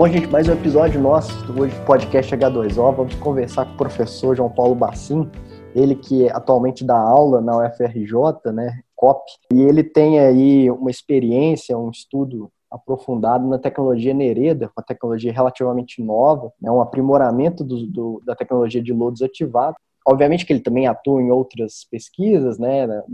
Bom, gente, mais um episódio nosso hoje do podcast H2O. Vamos conversar com o professor João Paulo Bassim, ele que atualmente dá aula na UFRJ, né, COP, e ele tem aí uma experiência, um estudo aprofundado na tecnologia Nereda, uma tecnologia relativamente nova, né, um aprimoramento do, do, da tecnologia de lodo desativado. Obviamente que ele também atua em outras pesquisas, né, na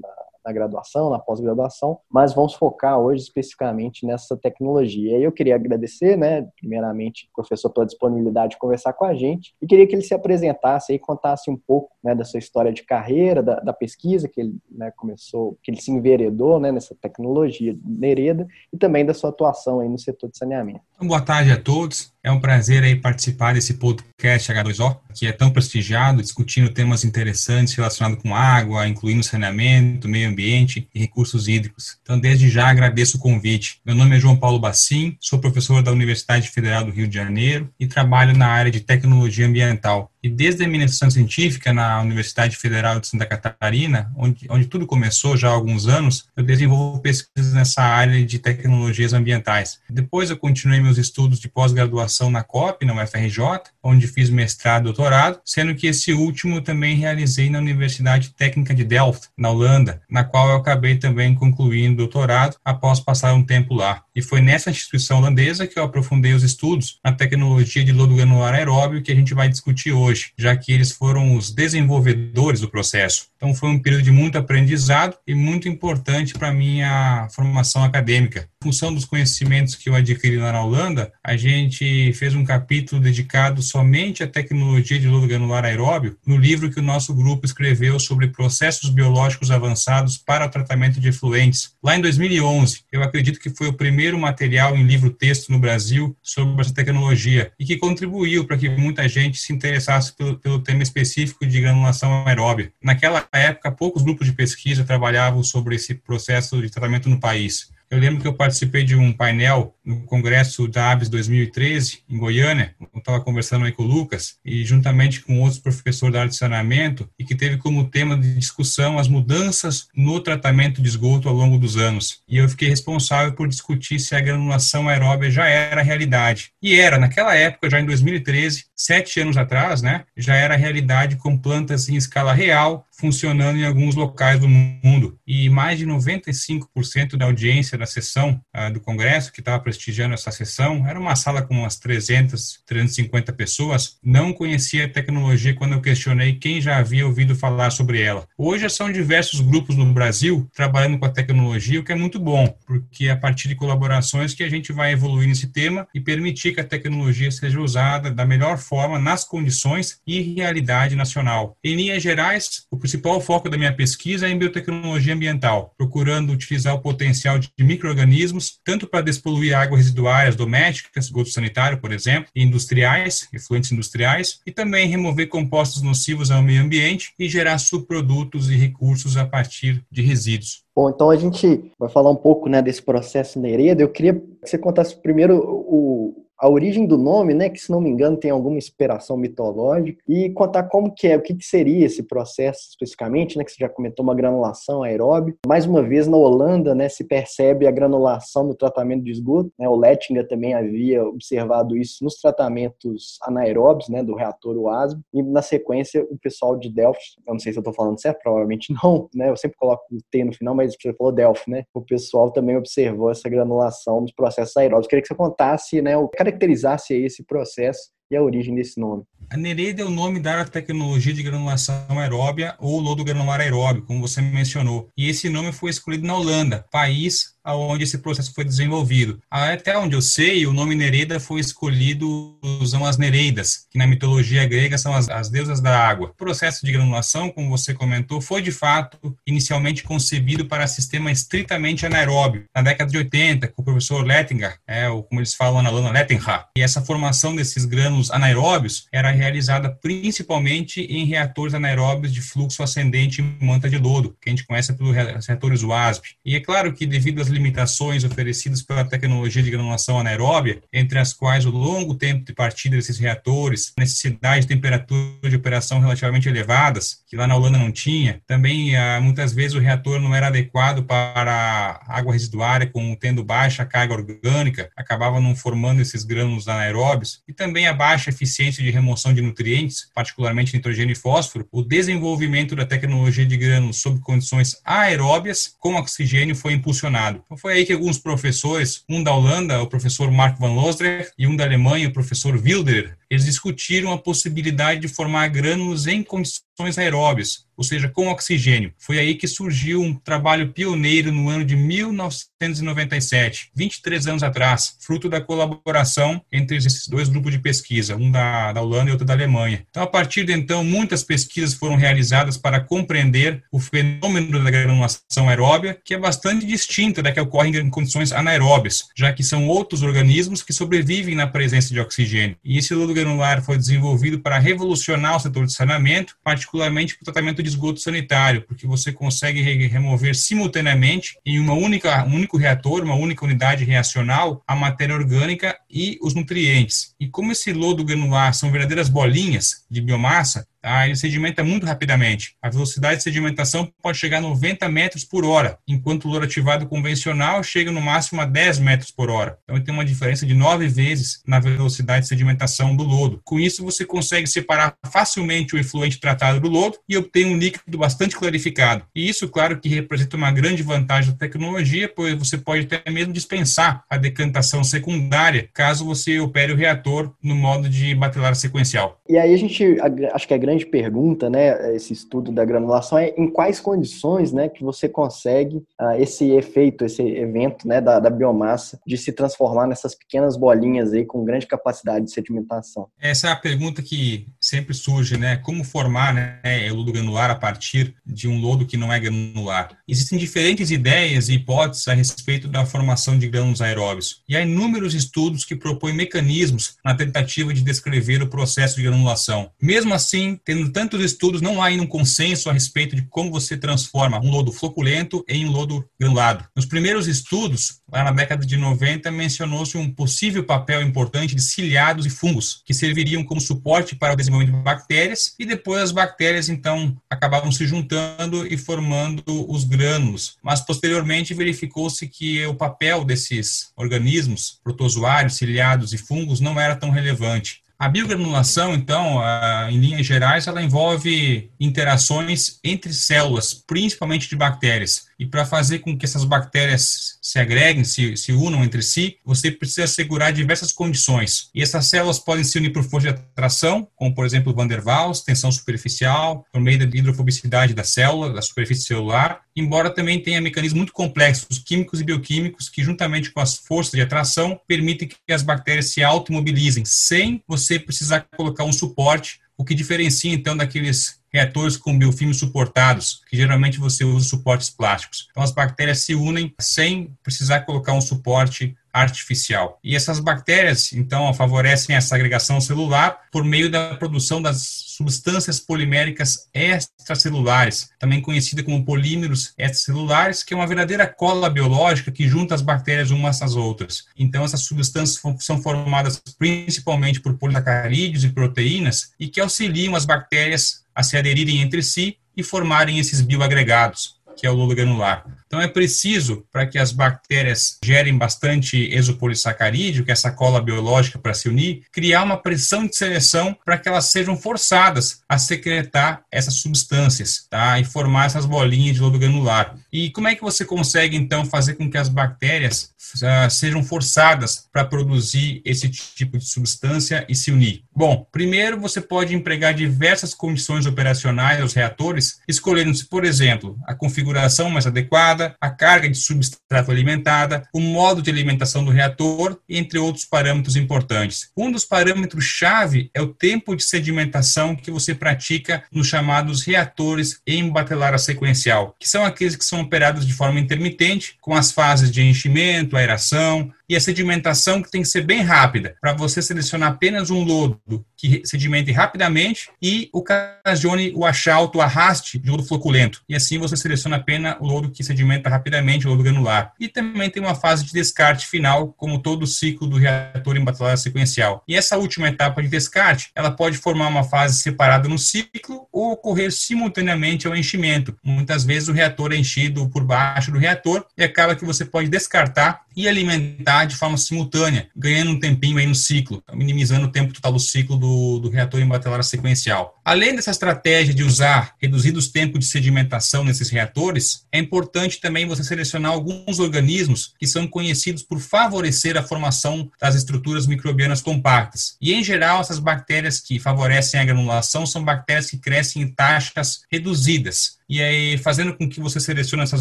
graduação, na pós-graduação, mas vamos focar hoje especificamente nessa tecnologia. E eu queria agradecer, né, primeiramente, o professor pela disponibilidade de conversar com a gente e queria que ele se apresentasse e contasse um pouco né, da sua história de carreira, da, da pesquisa que ele né, começou, que ele se enveredou né, nessa tecnologia Nereda e também da sua atuação aí no setor de saneamento. Então, boa tarde a todos. É um prazer aí participar desse podcast H2O, que é tão prestigiado, discutindo temas interessantes relacionados com água, incluindo saneamento, meio ambiente e recursos hídricos. Então, desde já agradeço o convite. Meu nome é João Paulo Bassim, sou professor da Universidade Federal do Rio de Janeiro e trabalho na área de tecnologia ambiental. E desde a iniciação científica na Universidade Federal de Santa Catarina, onde, onde tudo começou já há alguns anos, eu desenvolvo pesquisas nessa área de tecnologias ambientais. Depois eu continuei meus estudos de pós-graduação na COP, na UFRJ, onde fiz mestrado e doutorado, sendo que esse último também realizei na Universidade Técnica de Delft, na Holanda, na qual eu acabei também concluindo doutorado após passar um tempo lá. E foi nessa instituição holandesa que eu aprofundei os estudos na tecnologia de lodo granular aeróbio que a gente vai discutir hoje hoje, já que eles foram os desenvolvedores do processo. Então foi um período de muito aprendizado e muito importante para minha formação acadêmica. Em função dos conhecimentos que eu adquiri lá na Holanda, a gente fez um capítulo dedicado somente à tecnologia de lodo granular aeróbio no livro que o nosso grupo escreveu sobre processos biológicos avançados para o tratamento de efluentes. Lá em 2011, eu acredito que foi o primeiro material em livro-texto no Brasil sobre essa tecnologia e que contribuiu para que muita gente se interessasse pelo, pelo tema específico de granulação aeróbia. Naquela época, poucos grupos de pesquisa trabalhavam sobre esse processo de tratamento no país. Eu lembro que eu participei de um painel no congresso da ABS 2013, em Goiânia. Eu estava conversando aí com o Lucas, e juntamente com outros professores da área de saneamento, e que teve como tema de discussão as mudanças no tratamento de esgoto ao longo dos anos. E eu fiquei responsável por discutir se a granulação aeróbia já era realidade. E era, naquela época, já em 2013, sete anos atrás, né, já era realidade com plantas em escala real, funcionando em alguns locais do mundo. E mais de 95% da audiência da sessão uh, do Congresso, que estava prestigiando essa sessão, era uma sala com umas 300, 350 pessoas, não conhecia a tecnologia quando eu questionei quem já havia ouvido falar sobre ela. Hoje são diversos grupos no Brasil trabalhando com a tecnologia, o que é muito bom, porque é a partir de colaborações que a gente vai evoluir nesse tema e permitir que a tecnologia seja usada da melhor forma nas condições e realidade nacional. Em linhas gerais, o principal foco da minha pesquisa é em biotecnologia ambiental, procurando utilizar o potencial de micro-organismos, tanto para despoluir águas residuárias domésticas, esgoto sanitário, por exemplo, industriais, efluentes industriais, e também remover compostos nocivos ao meio ambiente e gerar subprodutos e recursos a partir de resíduos. Bom, então a gente vai falar um pouco né, desse processo Nereida. Eu queria que você contasse primeiro o, a origem do nome, né, que se não me engano tem alguma inspiração mitológica, e contar como que é, o que, que seria esse processo especificamente, né, que você já comentou uma granulação aeróbia. Mais uma vez na Holanda, né, se percebe a granulação no tratamento de esgoto, né, o Lettinger também havia observado isso nos tratamentos anaeróbios, né, do reator UASB, e na sequência o pessoal de Delft, eu não sei se eu estou falando certo, provavelmente não, né, eu sempre coloco o T no final, mas você falou Delft, né, o pessoal também observou essa granulação nos processos aeróbios. Queria que você contasse, né, o caracterizasse esse processo e a origem desse nome. A Nereida é o nome da tecnologia de granulação aeróbia ou lodo granular aeróbio, como você mencionou. E esse nome foi escolhido na Holanda, país onde esse processo foi desenvolvido. Até onde eu sei, o nome Nereida foi escolhido usando as Nereidas, que na mitologia grega são as, as deusas da água. O processo de granulação, como você comentou, foi de fato inicialmente concebido para sistema estritamente anaeróbio. Na década de 80, com o professor Lettinger, é, ou como eles falam na Lana, Lettinger, e essa formação desses grânulos anaeróbios era realizada principalmente em reatores anaeróbios de fluxo ascendente em manta de lodo, que a gente conhece pelos reatores WASP. E é claro que, devido às limitações oferecidas pela tecnologia de granulação anaeróbia, entre as quais o longo tempo de partida desses reatores, necessidade de temperatura de operação relativamente elevadas, que lá na Holanda não tinha, também ah, muitas vezes o reator não era adequado para água residuária, com tendo baixa carga orgânica, acabava não formando esses grânulos anaeróbios, e também a baixa eficiência de remoção de nutrientes, particularmente nitrogênio e fósforo, o desenvolvimento da tecnologia de grânulos sob condições aeróbias com oxigênio foi impulsionado. Então foi aí que alguns professores, um da Holanda, o professor Mark van Losdrecht, e um da Alemanha, o professor Wilderer, eles discutiram a possibilidade de formar grânulos em condições aeróbias, ou seja, com oxigênio. Foi aí que surgiu um trabalho pioneiro no ano de 1997, 23 anos atrás, fruto da colaboração entre esses dois grupos de pesquisa, um da, da Holanda e outro da Alemanha. Então, a partir de então, muitas pesquisas foram realizadas para compreender o fenômeno da granulação aeróbia, que é bastante distinta da que ocorre em condições anaeróbias, já que são outros organismos que sobrevivem na presença de oxigênio. E esse lodo granular foi desenvolvido para revolucionar o setor de saneamento, particularmente para o tratamento de esgoto sanitário, porque você consegue remover simultaneamente em uma única, um único reator, uma única unidade reacional, a matéria orgânica e os nutrientes. E como esse lodo granular são verdadeiras bolinhas de biomassa, tá? ele sedimenta muito rapidamente. A velocidade de sedimentação pode chegar a 90 metros por hora, enquanto o lodo ativado convencional chega no máximo a 10 metros por hora. Então, tem uma diferença de 9 vezes na velocidade de sedimentação do lodo. Com isso, você consegue separar facilmente o efluente tratado do lodo e obter um líquido bastante clarificado. E isso, claro, que representa uma grande vantagem da tecnologia, pois você pode até mesmo dispensar a decantação secundária caso você opere o reator no modo de batelar sequencial. E aí a gente, acho que a grande pergunta, né, esse estudo da granulação é em quais condições, né, que você consegue uh, esse efeito, esse evento, né, da, da, biomassa de se transformar nessas pequenas bolinhas aí com grande capacidade de sedimentação. Essa é a pergunta que sempre surge, né, como formar, né, o lodo granular a partir de um lodo que não é granular. Existem diferentes ideias e hipóteses a respeito da formação de grânulos aeróbios e há inúmeros estudos que propõem mecanismos na tentativa de descrever o processo de granulação. Mesmo assim, tendo tantos estudos, não há ainda um consenso a respeito de como você transforma um lodo floculento em um lodo granulado. Nos primeiros estudos, lá na década de 90, mencionou-se um possível papel importante de ciliados e fungos, que serviriam como suporte para o desenvolvimento de bactérias, e depois as bactérias, então, acabavam se juntando e formando os grânulos. Mas, posteriormente, verificou-se que o papel desses organismos, protozoários, ciliados e fungos, não era tão relevante. A biogranulação, então, em linhas gerais, ela envolve interações entre células, principalmente de bactérias. E para fazer com que essas bactérias se agreguem, se, se unam entre si, você precisa assegurar diversas condições. E essas células podem se unir por força de atração, como por exemplo Van der Waals, tensão superficial, por meio da hidrofobicidade da célula, da superfície celular, embora também tenha mecanismos muito complexos, químicos e bioquímicos, que juntamente com as forças de atração permitem que as bactérias se automobilizem, sem você precisar colocar um suporte o que diferencia então daqueles reatores com biofilmes suportados, que geralmente você usa suportes plásticos. Então as bactérias se unem sem precisar colocar um suporte artificial. E essas bactérias, então, favorecem essa agregação celular por meio da produção das substâncias poliméricas extracelulares, também conhecida como polímeros extracelulares, que é uma verdadeira cola biológica que junta as bactérias umas às outras. Então, essas substâncias são formadas principalmente por polissacarídeos e proteínas e que auxiliam as bactérias a se aderirem entre si e formarem esses bioagregados que é o lúlo granular. Então é preciso, para que as bactérias gerem bastante exopolissacarídeo, que é essa cola biológica para se unir, criar uma pressão de seleção para que elas sejam forçadas a secretar essas substâncias, tá? E formar essas bolinhas de lodo granular. E como é que você consegue então fazer com que as bactérias uh, sejam forçadas para produzir esse tipo de substância e se unir? Bom, primeiro você pode empregar diversas condições operacionais aos reatores, escolhendo-se, por exemplo, a configuração mais adequada, a carga de substrato alimentada, o modo de alimentação do reator, entre outros parâmetros importantes. Um dos parâmetros-chave é o tempo de sedimentação que você pratica nos chamados reatores em batelara sequencial, que são aqueles que são operados de forma intermitente, com as fases de enchimento, aeração, e a sedimentação que tem que ser bem rápida, para você selecionar apenas um lodo que sedimente rapidamente e ocasione o achalto, o arraste de lodo floculento. E assim você seleciona apenas o lodo que sedimenta rapidamente, o lodo granular. E também tem uma fase de descarte final, como todo o ciclo do reator em batalha sequencial. E essa última etapa de descarte, ela pode formar uma fase separada no ciclo ou ocorrer simultaneamente ao enchimento. Muitas vezes o reator é enchido por baixo do reator e acaba que você pode descartar e alimentar de forma simultânea, ganhando um tempinho aí no ciclo, minimizando o tempo total do ciclo do, do reator em batelária sequencial. Além dessa estratégia de usar reduzidos tempos de sedimentação nesses reatores, é importante também você selecionar alguns organismos que são conhecidos por favorecer a formação das estruturas microbianas compactas. E, em geral, essas bactérias que favorecem a granulação são bactérias que crescem em taxas reduzidas. E aí, fazendo com que você selecione essas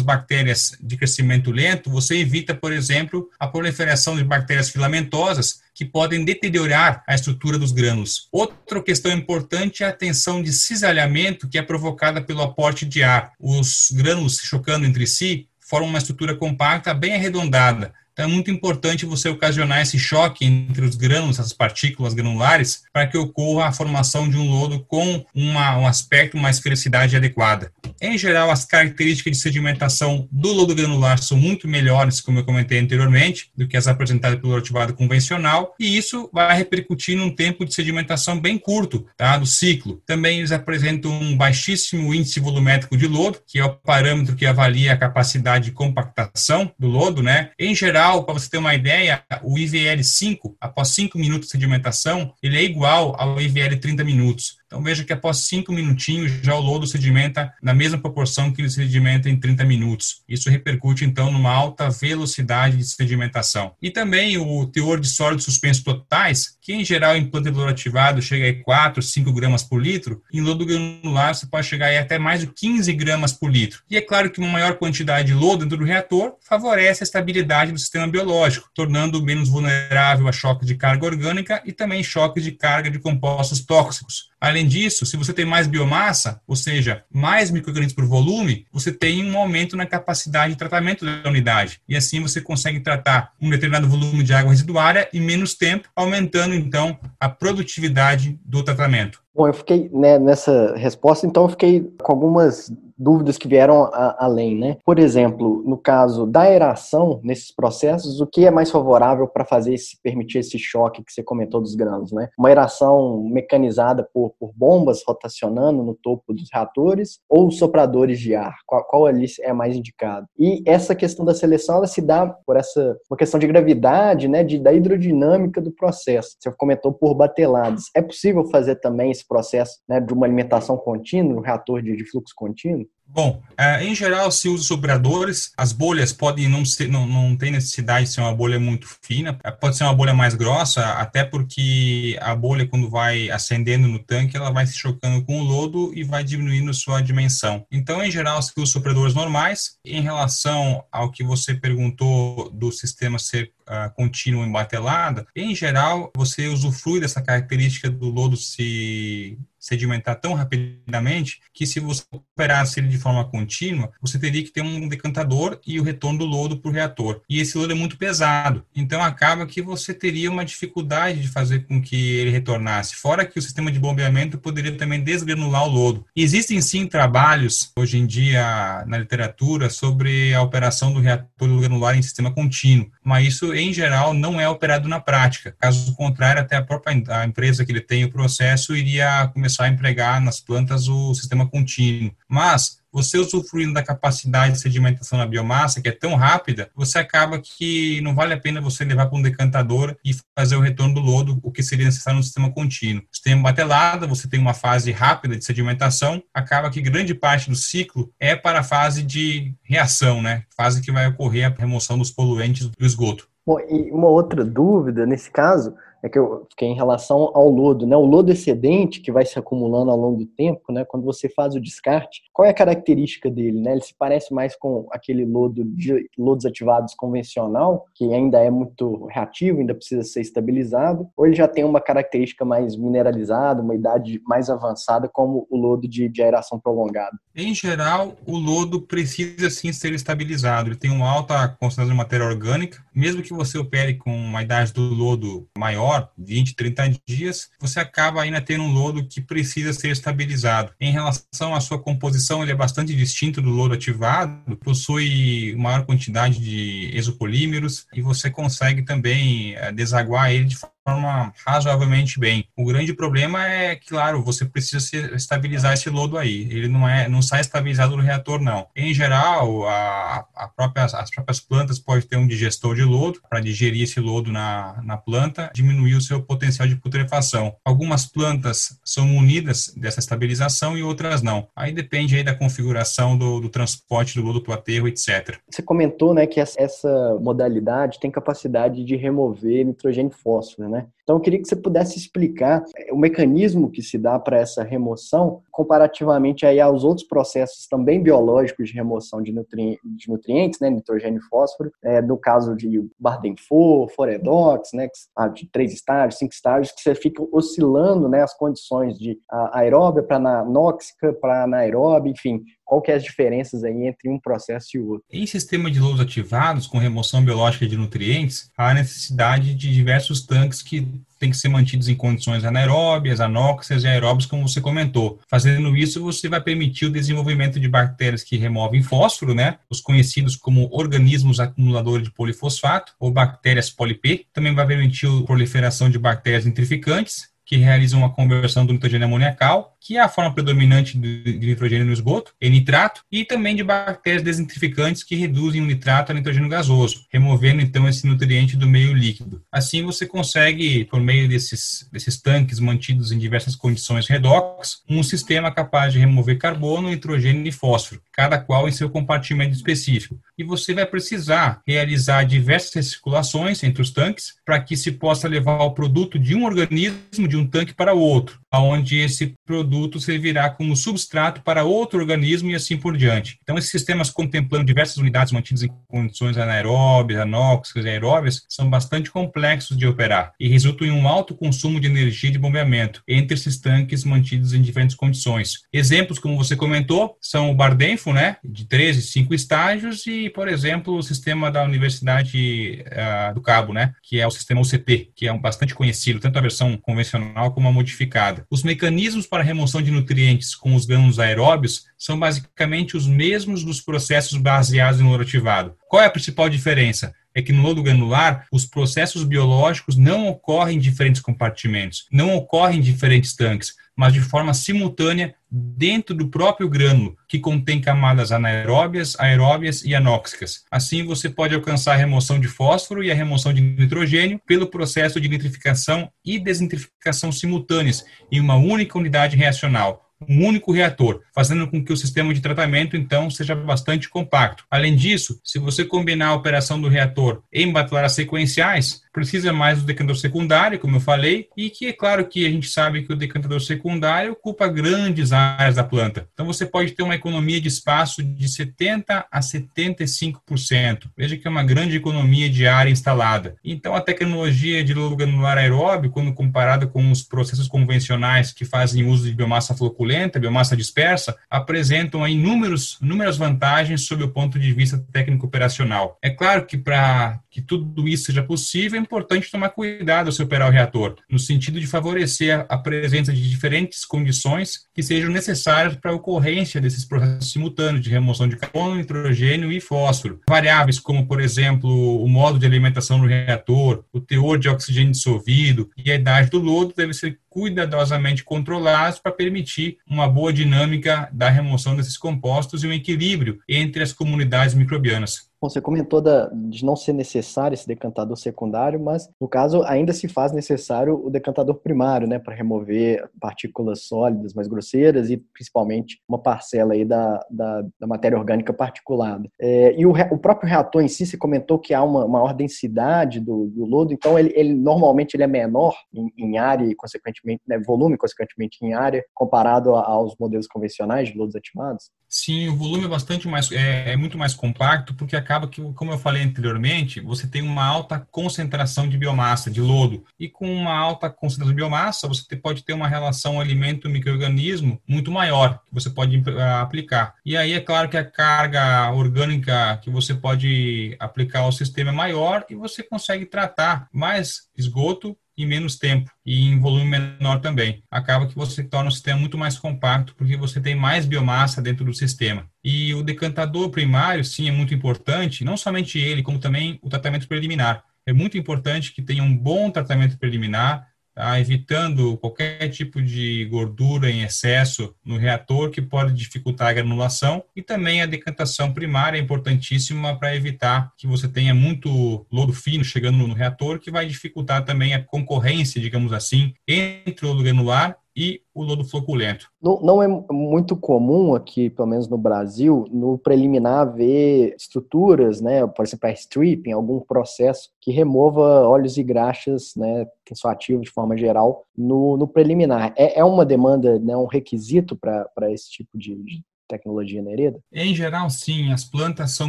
bactérias de crescimento lento, você evita, por exemplo, a proliferação de bactérias filamentosas que podem deteriorar a estrutura dos grânulos. Outra questão importante é a tensão de cisalhamento que é provocada pelo aporte de ar. Os grânulos se chocando entre si formam uma estrutura compacta bem arredondada, então é muito importante você ocasionar esse choque entre os grânulos, as partículas granulares, para que ocorra a formação de um lodo com uma, um aspecto, uma esfericidade adequada. Em geral, as características de sedimentação do lodo granular são muito melhores, como eu comentei anteriormente, do que as apresentadas pelo ativado convencional, e isso vai repercutir num tempo de sedimentação bem curto tá, do ciclo. Também eles apresentam um baixíssimo índice volumétrico de lodo, que é o parâmetro que avalia a capacidade de compactação do lodo, né? Em geral, para você ter uma ideia, o IVL5, após 5 minutos de sedimentação, ele é igual ao IVL 30 minutos. Então veja que após 5 minutinhos já o lodo sedimenta na mesma proporção que ele sedimenta em 30 minutos. Isso repercute então numa alta velocidade de sedimentação. E também o teor de sólidos suspensos totais, que em geral em planta ativado chega a 4, 5 gramas por litro, em lodo granular você pode chegar a até mais de 15 gramas por litro. E é claro que uma maior quantidade de lodo dentro do reator favorece a estabilidade do sistema biológico, tornando menos vulnerável a choques de carga orgânica e também choques de carga de compostos tóxicos. Além disso, se você tem mais biomassa, ou seja, mais microorganismos por volume, você tem um aumento na capacidade de tratamento da unidade. E assim você consegue tratar um determinado volume de água residuária em menos tempo, aumentando então a produtividade do tratamento. Bom, eu fiquei né, nessa resposta, então eu fiquei com algumas dúvidas que vieram a, além, né? Por exemplo, no caso da aeração, nesses processos, o que é mais favorável para fazer esse, permitir esse choque que você comentou dos grãos, né? Uma aeração mecanizada por, por bombas rotacionando no topo dos reatores ou sopradores de ar? Qual, qual ali é mais indicado? E essa questão da seleção, ela se dá por essa uma questão de gravidade, né? De, da hidrodinâmica do processo. Você comentou por bateladas. É possível fazer também esse processo né, de uma alimentação contínua, um reator de, de fluxo contínuo? Bom, é, em geral se usa sobradores, as bolhas podem não ser, não, não tem necessidade de ser uma bolha muito fina, é, pode ser uma bolha mais grossa, até porque a bolha quando vai acendendo no tanque, ela vai se chocando com o lodo e vai diminuindo sua dimensão. Então, em geral, se usa sobradores normais. Em relação ao que você perguntou do sistema ser uh, contínuo em batelada, em geral, você usufrui dessa característica do lodo se sedimentar tão rapidamente que se você operasse ele de forma contínua, você teria que ter um decantador e o retorno do lodo para o reator. E esse lodo é muito pesado, então acaba que você teria uma dificuldade de fazer com que ele retornasse. Fora que o sistema de bombeamento poderia também desgranular o lodo. Existem sim trabalhos hoje em dia na literatura sobre a operação do reator granular em sistema contínuo, mas isso em geral não é operado na prática. Caso contrário, até a própria a empresa que ele tem o processo iria começar a empregar nas plantas o sistema contínuo. Mas você usufruindo da capacidade de sedimentação na biomassa, que é tão rápida, você acaba que não vale a pena você levar para um decantador e fazer o retorno do lodo, o que seria necessário no sistema contínuo. Sistema batelada, você tem uma fase rápida de sedimentação, acaba que grande parte do ciclo é para a fase de reação, né? Fase que vai ocorrer a remoção dos poluentes do esgoto. Bom, e uma outra dúvida nesse caso é que eu fiquei em relação ao lodo, né? O lodo excedente que vai se acumulando ao longo do tempo, né? Quando você faz o descarte, qual é a característica dele, né? Ele se parece mais com aquele lodo de lodos ativados convencional, que ainda é muito reativo, ainda precisa ser estabilizado, ou ele já tem uma característica mais mineralizada, uma idade mais avançada, como o lodo de, de aeração prolongada? Em geral, o lodo precisa sim ser estabilizado. Ele tem uma alta concentração de matéria orgânica mesmo que você opere com uma idade do lodo maior, 20, 30 dias, você acaba ainda tendo um lodo que precisa ser estabilizado. Em relação à sua composição, ele é bastante distinto do lodo ativado, possui maior quantidade de exopolímeros e você consegue também eh, desaguar ele de forma razoavelmente bem. O grande problema é, claro, você precisa estabilizar esse lodo aí. Ele não é, não sai estabilizado no reator, não. Em geral, a, a própria, as próprias plantas podem ter um digestor de lodo para digerir esse lodo na, na planta, diminuir o seu potencial de putrefação. Algumas plantas são munidas dessa estabilização e outras não. Aí depende aí da configuração do, do transporte do lodo para o aterro, etc. Você comentou, né, que essa modalidade tem capacidade de remover nitrogênio e fósforo, né? Né? Então, eu queria que você pudesse explicar é, o mecanismo que se dá para essa remoção, comparativamente aí aos outros processos também biológicos de remoção de, nutri de nutrientes, né, nitrogênio e fósforo, é, no caso de Bardenfor, Foredox, né, de três estágios, cinco estágios, que você fica oscilando, né, as condições de aeróbia para anóxica, para anaeróbia, enfim, qual que é as diferenças aí entre um processo e o outro? Em sistema de lodos ativados com remoção biológica de nutrientes, há necessidade de diversos tanques que têm que ser mantidos em condições anaeróbias, anóxias e aeróbias, como você comentou. Fazendo isso, você vai permitir o desenvolvimento de bactérias que removem fósforo, né? Os conhecidos como organismos acumuladores de polifosfato ou bactérias poli-P. Também vai permitir a proliferação de bactérias nitrificantes, que realizam uma conversão do nitrogênio amoniacal que é a forma predominante de, nitrogênio no esgoto, é nitrato, e também de bactérias desintrificantes que reduzem o nitrato a nitrogênio gasoso, removendo então esse nutriente do meio líquido. Assim você consegue, por meio desses, desses tanques mantidos em diversas condições redox, um sistema capaz de remover carbono, nitrogênio e fósforo, cada qual em seu compartimento específico. E você vai precisar realizar diversas recirculações entre os tanques para que se possa levar o produto de um organismo de um tanque para o outro, onde esse produto servirá como substrato para outro organismo e assim por diante. Então, esses sistemas contemplando diversas unidades mantidas em condições anaeróbias, anóxicas e aeróbias são bastante complexos de operar e resultam em um alto consumo de energia de bombeamento entre esses tanques mantidos em diferentes condições. Exemplos, como você comentou, são o Bardenfo, né, de 13 e 5 estágios e, por exemplo, o sistema da Universidade uh, do Cabo, né, que é o sistema UCT, que é um bastante conhecido, tanto a versão convencional como a modificada. Os mecanismos para remoção de nutrientes com os grãos aeróbios são basicamente os mesmos dos processos baseados em lodo ativado. Qual é a principal diferença? É que no lodo granular, os processos biológicos não ocorrem em diferentes compartimentos, não ocorrem em diferentes tanques, mas de forma simultânea dentro do próprio grânulo, que contém camadas anaeróbias, aeróbias e anóxicas. Assim, você pode alcançar a remoção de fósforo e a remoção de nitrogênio pelo processo de nitrificação e desintrificação simultâneas em uma única unidade reacional, um único reator, fazendo com que o sistema de tratamento, então, seja bastante compacto. Além disso, se você combinar a operação do reator em batelárias sequenciais, precisa mais do decantador secundário, como eu falei, e que é claro que a gente sabe que o decantador secundário ocupa grandes áreas da planta. Então você pode ter uma economia de espaço de 70 a 75%. Veja que é uma grande economia de área instalada. Então a tecnologia de lodo granular aeróbio, quando comparada com os processos convencionais que fazem uso de biomassa floculenta, biomassa dispersa, apresentam inúmeros, inúmeras vantagens sob o ponto de vista técnico operacional. É claro que para que tudo isso seja possível, é importante tomar cuidado ao se operar o reator, no sentido de favorecer a presença de diferentes condições que sejam necessárias para a ocorrência desses processos simultâneos de remoção de carbono, nitrogênio e fósforo. Variáveis como, por exemplo, o modo de alimentação do reator, o teor de oxigênio dissolvido e a idade do lodo devem ser cuidadosamente controlados para permitir uma boa dinâmica da remoção desses compostos e um equilíbrio entre as comunidades microbianas. Você comentou da, de não ser necessário esse decantador secundário, mas no caso ainda se faz necessário o decantador primário, né, para remover partículas sólidas mais grosseiras e principalmente uma parcela aí da, da, da matéria orgânica particulada. É, e o, o, próprio reator em si, você comentou que há uma maior densidade do, do lodo, então ele, ele, normalmente ele é menor em, em área e consequentemente consequentemente, né, volume, consequentemente em área, comparado aos modelos convencionais de lodos ativados? Sim, o volume é bastante mais é, é, muito mais compacto porque acaba que, como eu falei anteriormente, você tem uma alta concentração de biomassa, de lodo, e com uma alta concentração de biomassa você pode ter uma relação alimento-microorganismo muito maior que você pode eh, aplicar. E aí é claro que a carga orgânica que você pode aplicar ao sistema é maior e você consegue tratar mais esgoto em menos tempo e em volume menor também. Acaba que você torna o sistema muito mais compacto porque você tem mais biomassa dentro do sistema. E o decantador primário, sim, é muito importante, não somente ele, como também o tratamento preliminar. É muito importante que tenha um bom tratamento preliminar, tá? evitando qualquer tipo de gordura em excesso no reator que pode dificultar a granulação e também a decantação primária é importantíssima para evitar que você tenha muito lodo fino chegando no reator que vai dificultar também a concorrência, digamos assim, entre o granular e o lodo floculento. Não, não, é muito comum aqui, pelo menos no Brasil, no preliminar ver estruturas, né, por exemplo, a stripping, algum processo que remova óleos e graxas, né, tensoativos de forma geral, no, no preliminar. É, é uma demanda, né, um requisito para esse tipo de, de tecnologia na hereda? Em geral, sim. As plantas são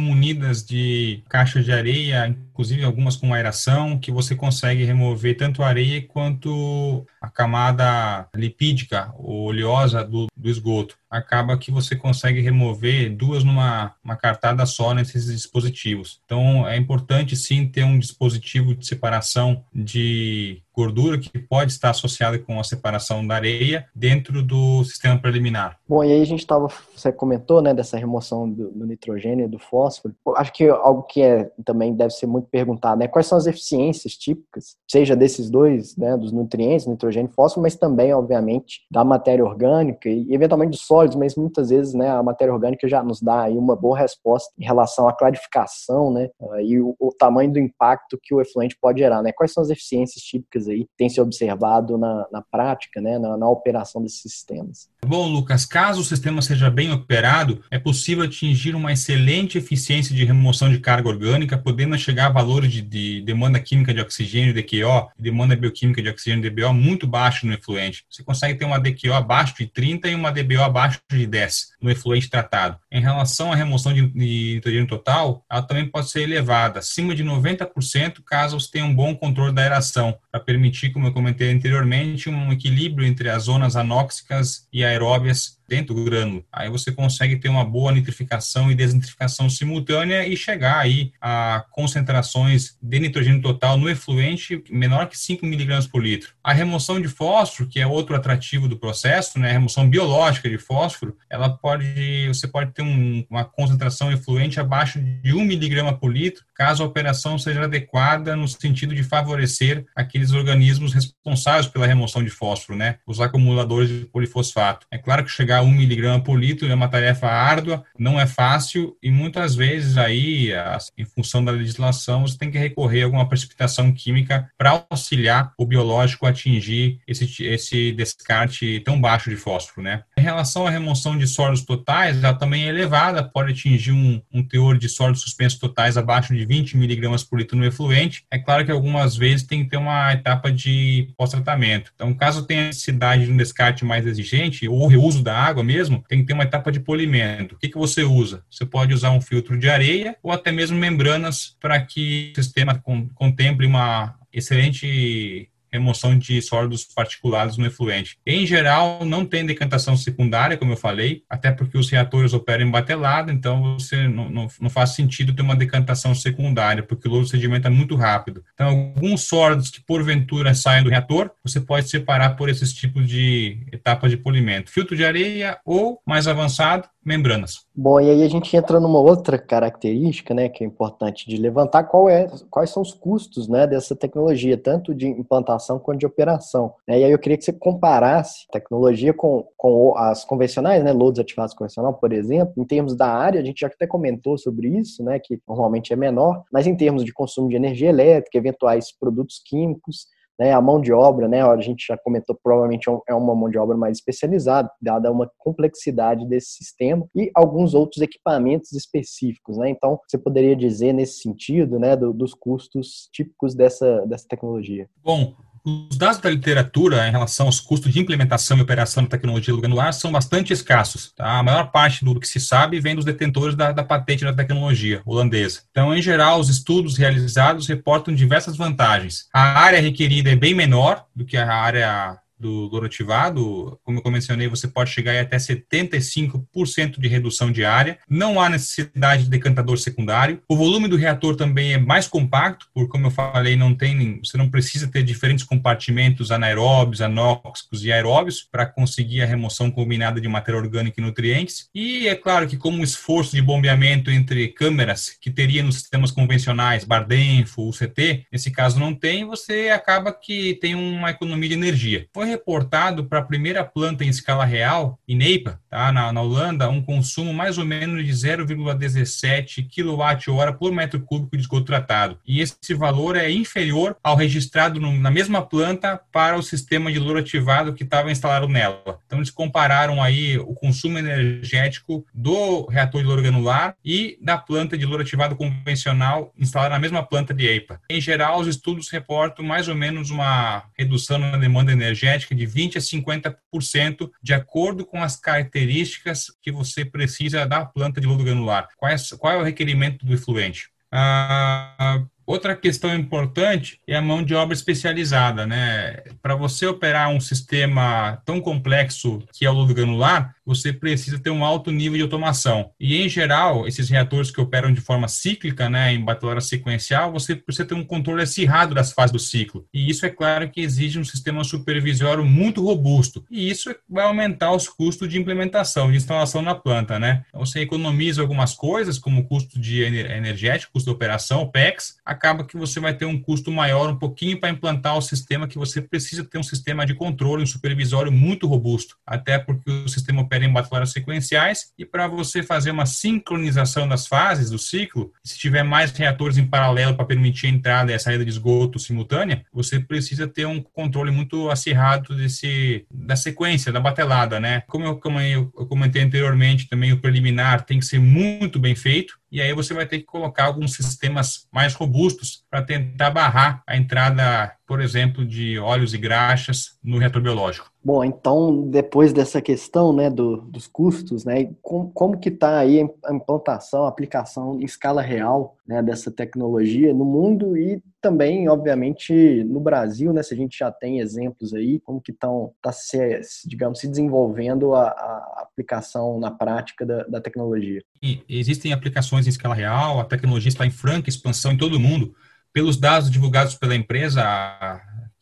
munidas de caixas de areia, inclusive algumas com aeração, que você consegue remover tanto a areia quanto a camada lipídica ou oleosa do, do esgoto. Acaba que você consegue remover duas numa uma cartada só nesses dispositivos. Então, é importante sim ter um dispositivo de separação de gordura que pode estar associada com a separação da areia dentro do sistema preliminar. Bom, e aí a gente estava, você comentou, né, dessa remoção do, do nitrogênio e do fósforo. Acho que algo que é, também deve ser muito perguntado, né, quais são as eficiências típicas, seja desses dois, né, dos nutrientes, nitrogênio e fósforo, mas também, obviamente, da matéria orgânica e eventualmente dos sólidos, mas muitas vezes, né, a matéria orgânica já nos dá aí uma boa resposta em relação à clarificação, né, e o, o tamanho do impacto que o efluente pode gerar, né? Quais são as eficiências típicas aí tem se observado na, na prática, né, na, na, operação desses sistemas. Bom, Lucas, caso o sistema seja bem operado, é possível atingir uma excelente eficiência de remoção de carga orgânica, podendo chegar a valores de, de demanda química de oxigênio, DQO, demanda bioquímica de oxigênio, DBO, muito baixo no efluente. Você consegue ter uma DQO abaixo de 30 e uma DBO abaixo de 10 no efluente tratado. Em relação à remoção de, nitrogênio total, ela também pode ser elevada, acima de 90%, caso você tenha um bom controle da aeração, para permitir, como eu comentei anteriormente, um equilíbrio entre as zonas anóxicas e aeróbias dentro do grânulo. Aí você consegue ter uma boa nitrificação e desnitrificação simultânea e chegar aí a concentrações de nitrogênio total no efluente menor que 5 miligramas por litro. A remoção de fósforo, que é outro atrativo do processo, né, a remoção biológica de fósforo, ela pode, você pode ter um, uma concentração efluente abaixo de 1 miligrama por litro, caso a operação seja adequada no sentido de favorecer aqueles organismos responsáveis pela remoção de fósforo, né, os acumuladores de polifosfato. É claro que chegar a 1 miligrama por litro é uma tarefa árdua, não é fácil e muitas vezes aí, em função da legislação, você tem que recorrer a alguma precipitação química para auxiliar o biológico a atingir esse, esse descarte tão baixo de fósforo, né? Em relação à remoção de sólidos totais, ela também é elevada, pode atingir um, um teor de sólidos suspensos totais abaixo de 20 miligramas por litro no efluente. É claro que algumas vezes tem que ter uma etapa de pós-tratamento. Então, caso tenha necessidade de um descarte mais exigente ou reuso da água mesmo, tem que ter uma etapa de polimento. O que, que você usa? Você pode usar um filtro de areia ou até mesmo membranas para que o sistema contemple uma excelente remoção de sólidos particulados no efluente. Em geral, não tem decantação secundária, como eu falei, até porque os reatores operam em batelada, então você não, não, não faz sentido ter uma decantação secundária, porque o lodo sedimenta muito rápido. Então, alguns sólidos que porventura saem do reator, você pode separar por esses tipos de etapas de polimento. Filtro de areia ou, mais avançado, membranas. Bom, e aí a gente entra numa outra característica, né, que é importante de levantar, qual é, quais são os custos, né, dessa tecnologia, tanto de implantação quanto de operação. Né? E aí eu queria que você comparasse tecnologia com, com as convencionais, né, loads ativados convencional, por exemplo, em termos da área, a gente já até comentou sobre isso, né, que normalmente é menor, mas em termos de consumo de energia elétrica, eventuais produtos químicos, né, a mão de obra, né, a gente já comentou, provavelmente é, é uma mão de obra mais especializada, dada uma complexidade desse sistema e alguns outros equipamentos específicos, né? Então, você poderia dizer nesse sentido, né, do, dos custos típicos dessa, dessa tecnologia? Bom, Os dados da literatura em relação aos custos de implementação e operação da tecnologia granular são bastante escassos. Tá? A maior parte do que se sabe vem dos detentores da, da patente da tecnologia holandesa. Então, em geral, os estudos realizados reportam diversas vantagens. A área requerida é bem menor do que a área do lorotivado, como eu mencionei, você pode chegar até 75% de redução de área. Não há necessidade de decantador secundário. O volume do reator também é mais compacto, porque, como eu falei, não tem, você não precisa ter diferentes compartimentos anaeróbios, anóxicos e aeróbios para conseguir a remoção combinada de matéria orgânica e nutrientes. E é claro que, como o esforço de bombeamento entre câmeras que teria nos sistemas convencionais, Bardenfo, UCT, nesse caso não tem, você acaba que tem uma economia de energia. Foi reportado para a primeira planta em escala real, em Neipa, tá, na, na Holanda, um consumo mais ou menos de 0,17 kWh por metro cúbico de esgoto tratado. E esse valor é inferior ao registrado no, na mesma planta para o sistema de louro ativado que estava instalado nela. Então, eles compararam aí o consumo energético do reator de louro granular e da planta de louro ativado convencional instalada na mesma planta de EIPA. Em geral, os estudos reportam mais ou menos uma redução na demanda energética de 20% a 50%, de acordo com as características que você precisa da planta de lodo granular. Qual é, qual é o requerimento do efluente? Ah, Outra questão importante é a mão de obra especializada, né? Para você operar um sistema tão complexo que é o lodo granular, você precisa ter um alto nível de automação. E, em geral, esses reatores que operam de forma cíclica, né, em batelada sequencial, você precisa ter um controle acirrado das fases do ciclo. E isso, é claro, que exige um sistema supervisório muito robusto. E isso vai aumentar os custos de implementação, de instalação na planta, né? Então, você economiza algumas coisas, como o custo de energético, custo de operação, OPEX, acaba que você vai ter um custo maior um pouquinho para implantar o sistema que você precisa ter um sistema de controle, um supervisório muito robusto, até porque o sistema opera em bateleiras sequenciais e para você fazer uma sincronização das fases do ciclo, se tiver mais reatores em paralelo para permitir a entrada e a saída de esgoto simultânea, você precisa ter um controle muito acirrado desse da sequência da batelada, né? Como eu, como eu comentei anteriormente, também o preliminar tem que ser muito bem feito e aí você vai ter que colocar alguns sistemas mais robustos para tentar barrar a entrada, por exemplo, de óleos e graxas no reator biológico. Bom, então, depois dessa questão né, do, dos custos, né, como, como que está aí a implantação, a aplicação em escala real né, dessa tecnologia no mundo e também, obviamente, no Brasil, né, se a gente já tem exemplos aí, como que estão, tá se, digamos, se desenvolvendo a, a aplicação na prática da, da tecnologia? E existem aplicações em escala real, a tecnologia está em franca expansão em todo o mundo. Pelos dados divulgados pela empresa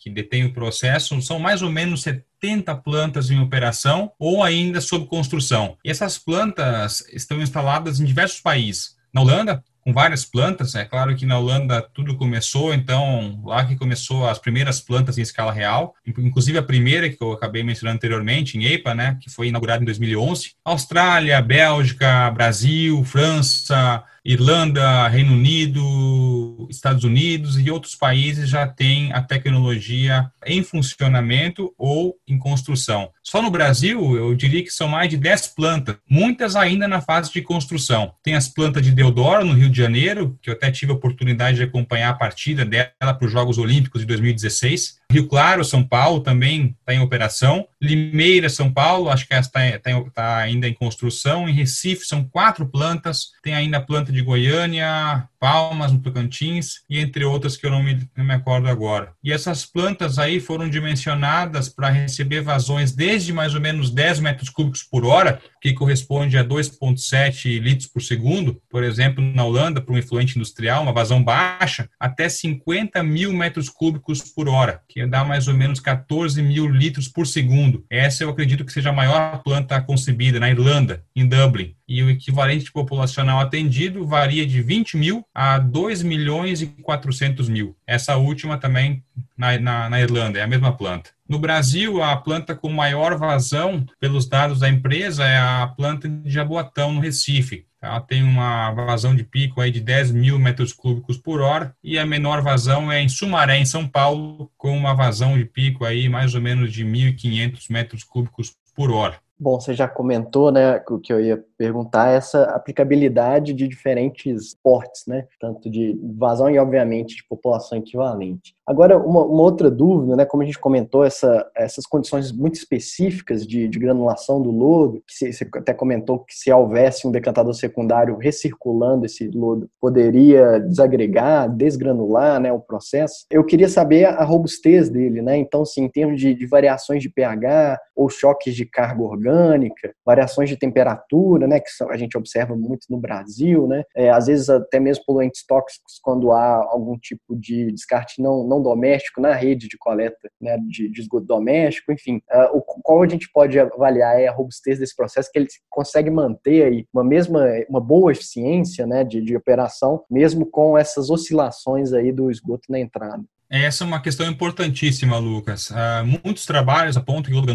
que detém o processo, são mais ou menos 70 plantas em operação ou ainda sob construção. E essas plantas estão instaladas em diversos países. Na Holanda, com várias plantas. É claro que na Holanda tudo começou, então lá que começou as primeiras plantas em escala real, inclusive a primeira que eu acabei mencionando anteriormente, em EIPA, né, que foi inaugurada em 2011. Austrália, Bélgica, Brasil, França, Irlanda, Reino Unido, Estados Unidos e outros países já têm a tecnologia em funcionamento ou em construção. Só no Brasil, eu diria que são mais de 10 plantas, muitas ainda na fase de construção. Tem as plantas de Deodoro, no Rio de Janeiro, que eu até tive a oportunidade de acompanhar a partida dela para os Jogos Olímpicos de 2016. Rio Claro, São Paulo, também está em operação. Limeira, São Paulo, acho que está tá, tá ainda em construção. Em Recife, são quatro plantas. Tem ainda a planta de Goiânia, Palmas, no Tocantins, e entre outras que eu não me, não me acordo agora. E essas plantas aí foram dimensionadas para receber vazões desde mais ou menos 10 metros cúbicos por hora, que corresponde a 2,7 litros por segundo, por exemplo, na Holanda, para um efluente industrial, uma vazão baixa, até 50 mil metros cúbicos por hora, que dá mais ou menos 14 mil litros por segundo. Essa eu acredito que seja a maior planta concebida na Irlanda, em Dublin e o equivalente populacional atendido varia de 20 mil a 2 milhões e 400 mil. Essa última também na, na, na, Irlanda, é a mesma planta. No Brasil, a planta com maior vazão, pelos dados da empresa, é a planta de Jaboatão, no Recife. Ela tem uma vazão de pico aí de 10 mil metros cúbicos por hora e a menor vazão é em Sumaré, em São Paulo, com uma vazão de pico aí mais ou menos de 1.500 metros cúbicos por hora. Bom, você já comentou, né, o que eu ia perguntar, essa aplicabilidade de diferentes portes, né, tanto de vazão e, obviamente, de população equivalente. Agora, uma, uma outra dúvida, né, como a gente comentou, essa, essas condições muito específicas de, de granulação do lodo, que você até comentou que se houvesse um decantador secundário recirculando esse lodo, poderia desagregar, desgranular, né, o processo. Eu queria saber a robustez dele, né, então, sim, em termos de, de variações de pH ou choques de carga orgânica, variações de temperatura, né, que a gente observa muito no Brasil, né, é, às vezes até mesmo poluentes tóxicos quando há algum tipo de descarte não, não doméstico na rede de coleta né, de, de esgoto doméstico, enfim, uh, o, qual a gente pode avaliar é a robustez desse processo, que ele consegue manter aí uma mesma, uma boa eficiência né, de, de operação, mesmo com essas oscilações aí do esgoto na entrada. Essa é uma questão importantíssima, Lucas. Uh, muitos trabalhos apontam que o iodo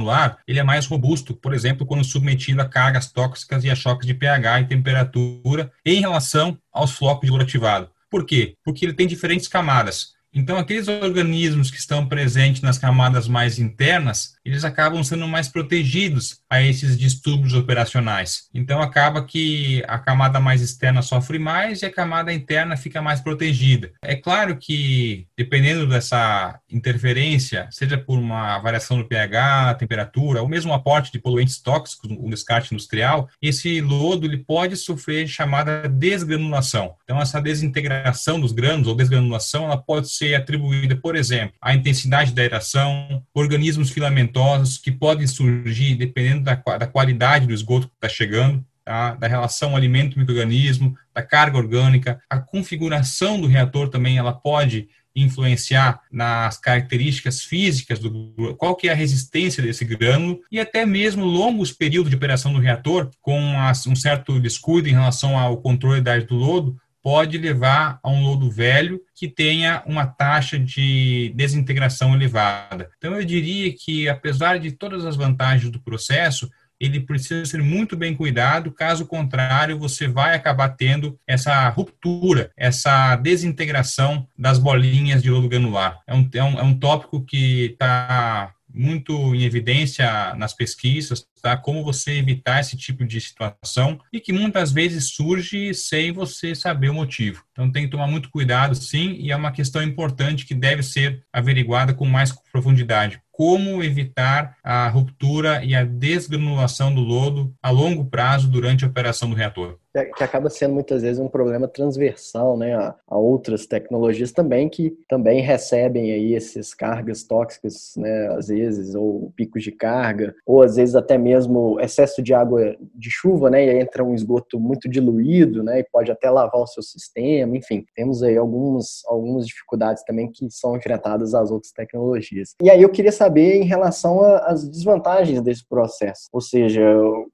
ele é mais robusto, por exemplo, quando submetido a cargas tóxicas e a choques de pH e temperatura em relação aos flocos de lodo ativado. Por quê? Porque ele tem diferentes camadas. Então, aqueles organismos que estão presentes nas camadas mais internas, eles acabam sendo mais protegidos a esses distúrbios operacionais. Então, acaba que a camada mais externa sofre mais e a camada interna fica mais protegida. É claro que, dependendo dessa interferência, seja por uma variação no pH, temperatura, ou mesmo aporte de poluentes tóxicos, um descarte industrial, esse lodo ele pode sofrer chamada desgranulação. Então, essa desintegração dos grânulos ou desgranulação, ela pode ser atribuída, por exemplo, à intensidade da aeração, organismos filamentosos que podem surgir dependendo da, da qualidade do esgoto que está chegando, Tá? da relação alimento-microorganismo, da carga orgânica, a configuração do reator também ela pode influenciar nas características físicas do qual que é a resistência desse grânulo e até mesmo longos períodos de operação do reator com um certo descuido em relação ao controle da idade do lodo pode levar a um lodo velho que tenha uma taxa de desintegração elevada. Então, eu diria que, apesar de todas as vantagens do processo, ele precisa ser muito bem cuidado, caso contrário, você vai acabar tendo essa ruptura, essa desintegração das bolinhas de lodo granular. É um, é um, é um tópico que está muito em evidência nas pesquisas, tá? Como você evitar esse tipo de situação e que muitas vezes surge sem você saber o motivo. Então tem que tomar muito cuidado, sim, e é uma questão importante que deve ser averiguada com mais profundidade. Como evitar a ruptura e a desgranulação do lodo a longo prazo durante a operação do reator? Que acaba sendo muitas vezes um problema transversal né, a, a, outras tecnologias também que também recebem aí essas cargas tóxicas, né, às vezes, ou picos de carga, ou às vezes até mesmo excesso de água de chuva, né, e entra um esgoto muito diluído, né, e pode até lavar o seu sistema, enfim, temos aí algumas, algumas dificuldades também que são enfrentadas às outras tecnologias. E aí eu queria saber em relação às desvantagens desse processo, ou seja,